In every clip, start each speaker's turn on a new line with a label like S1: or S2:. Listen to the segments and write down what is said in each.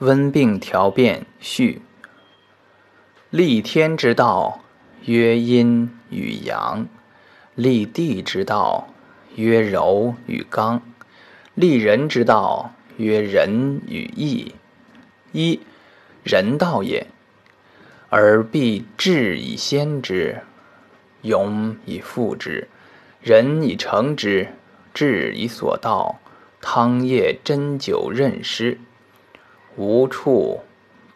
S1: 温病调变序。立天之道，曰阴与阳；立地之道，曰柔与刚；立人之道，曰仁与义。一人道也，而必智以先之，勇以复之，仁以成之，智以所到，汤液针灸任施。无处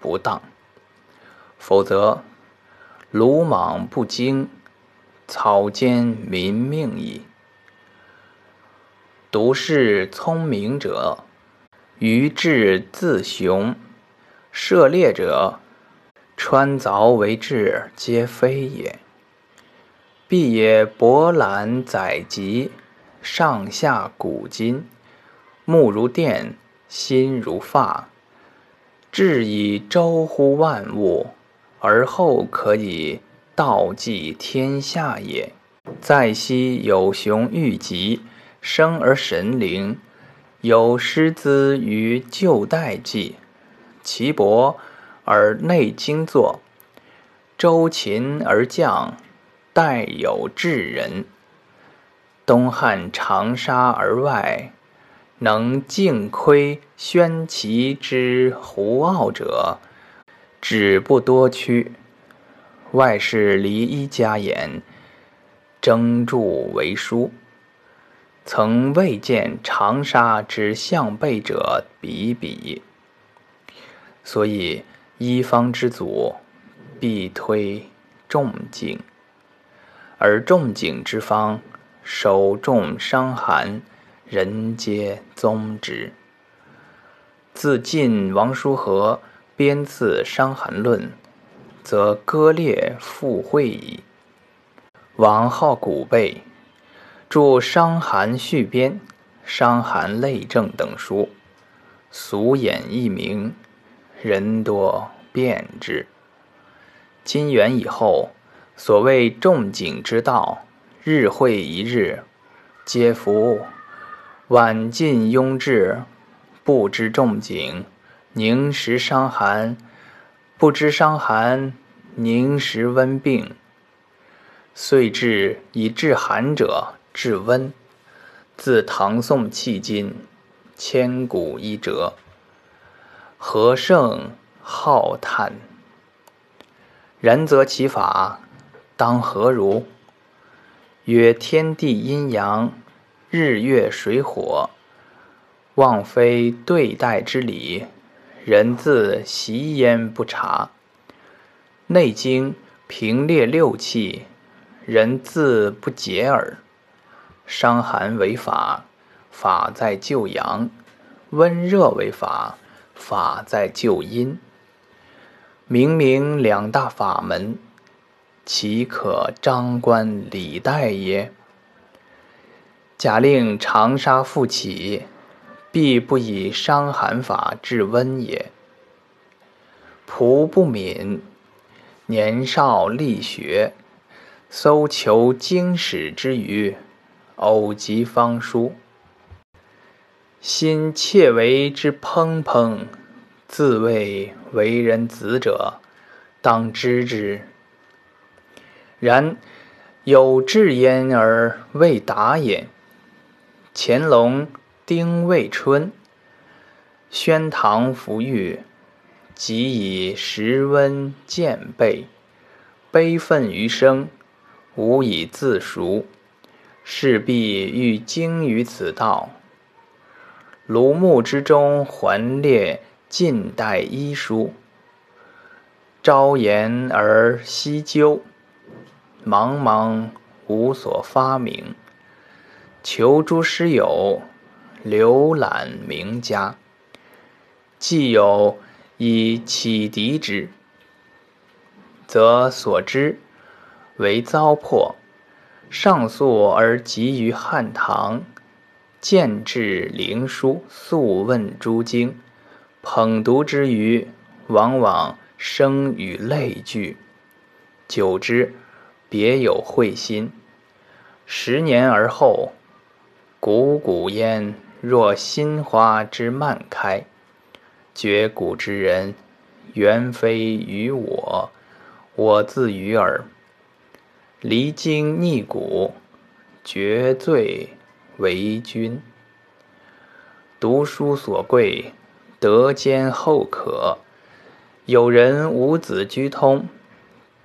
S1: 不当，否则鲁莽不惊，草菅民命矣。独是聪明者，愚智自雄；涉猎者，穿凿为智，皆非也。必也博览载籍，上下古今，目如电，心如发。智以周乎万物，而后可以道济天下也。在昔有熊御疾，生而神灵；有师资于旧代纪，其伯而内经作。周秦而将，代有智人。东汉长沙而外。能尽窥宣其之胡傲者，止不多屈。外事离一家言，征著为书。曾未见长沙之向背者比比。所以一方之祖，必推仲景，而仲景之方，首重伤寒。人皆宗之。自晋王叔和编次《伤寒论》，则割裂复会矣。王好古备，著《伤寒续编》《伤寒类证》等书，俗眼易明，人多辨之。金元以后，所谓仲景之道，日会一日，皆服。晚近庸志，不知仲景；宁时伤寒，不知伤寒；宁时温病，遂至以治寒者治温。自唐宋迄今，千古一辙。何胜浩叹？然则其法当何如？曰：天地阴阳。日月水火，妄非对待之理，人自习焉不察。《内经》平列六气，人自不解耳。伤寒为法，法在救阳；温热为法，法在救阴。明明两大法门，岂可张冠李戴耶？假令长沙复起，必不以伤寒法治温也。仆不敏，年少力学，搜求经史之余，偶及方书，心窃为之怦怦，自谓为人子者，当知之。然有志焉而未达也。乾隆丁未春，宣堂服御，即以时温渐备，悲愤余生，无以自赎，势必欲精于此道。庐墓之中，环列近代医书，朝言而夕究，茫茫无所发明。求诸师友，浏览名家，既有以启迪之，则所知为糟粕。上溯而集于汉唐，见至灵书，素问诸经，捧读之余，往往生与泪俱。久之，别有会心。十年而后。汩汩焉，若新花之漫开，绝古之人，原非于我，我自于耳。离经逆古，绝罪为君。读书所贵，德兼厚可。有人五子居通，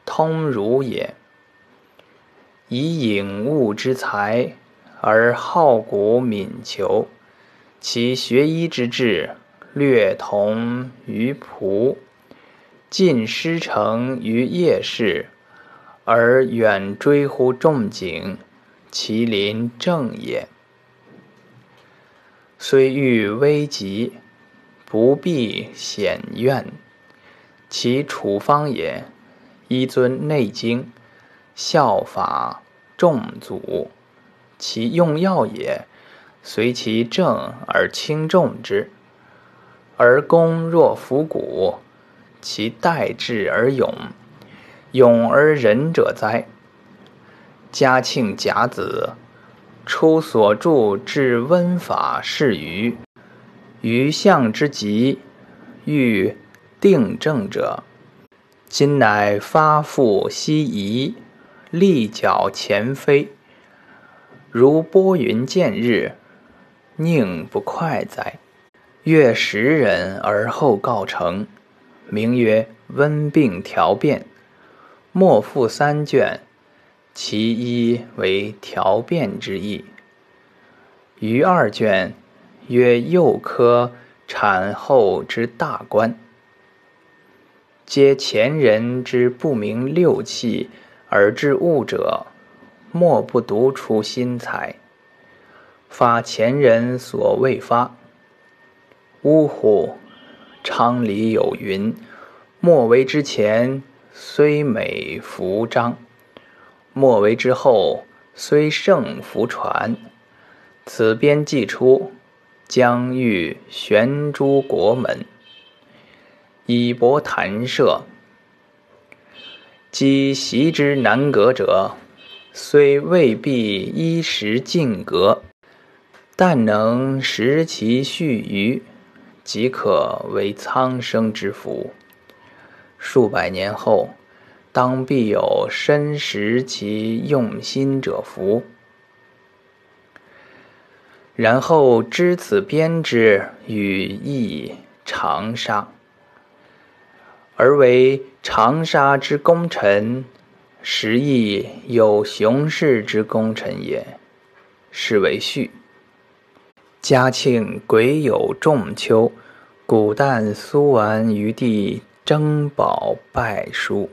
S1: 通儒也。以颖悟之才，而好古敏求，其学医之志，略同于仆；近师承于业士。而远追乎仲景，其邻正也。虽遇危急，不避险怨。其处方也，依遵《内经》，效法众祖；其用药也，随其症而轻重之。而功若伏骨，其待治而勇。勇而仁者哉！嘉庆甲子，出所著治温法是余。余相之急，欲定正者，今乃发腹西移，立脚前飞，如拨云见日，宁不快哉？月十人而后告成，名曰温病调变。莫复三卷，其一为调变之意。余二卷曰幼科产后之大观，皆前人之不明六气而致物者，莫不独出心裁，发前人所未发。呜呼！昌黎有云：莫为之前。虽美弗章，莫为之后；虽盛弗传，此编既出，将欲悬诸国门，以博谈射。积习之难革者，虽未必衣食尽革，但能食其序余，即可为苍生之福。数百年后，当必有深识其用心者福。然后知此编之与义长沙，而为长沙之功臣，时亦有雄士之功臣也。是为序。嘉庆癸酉仲秋，古旦苏完于地。珍宝拜书。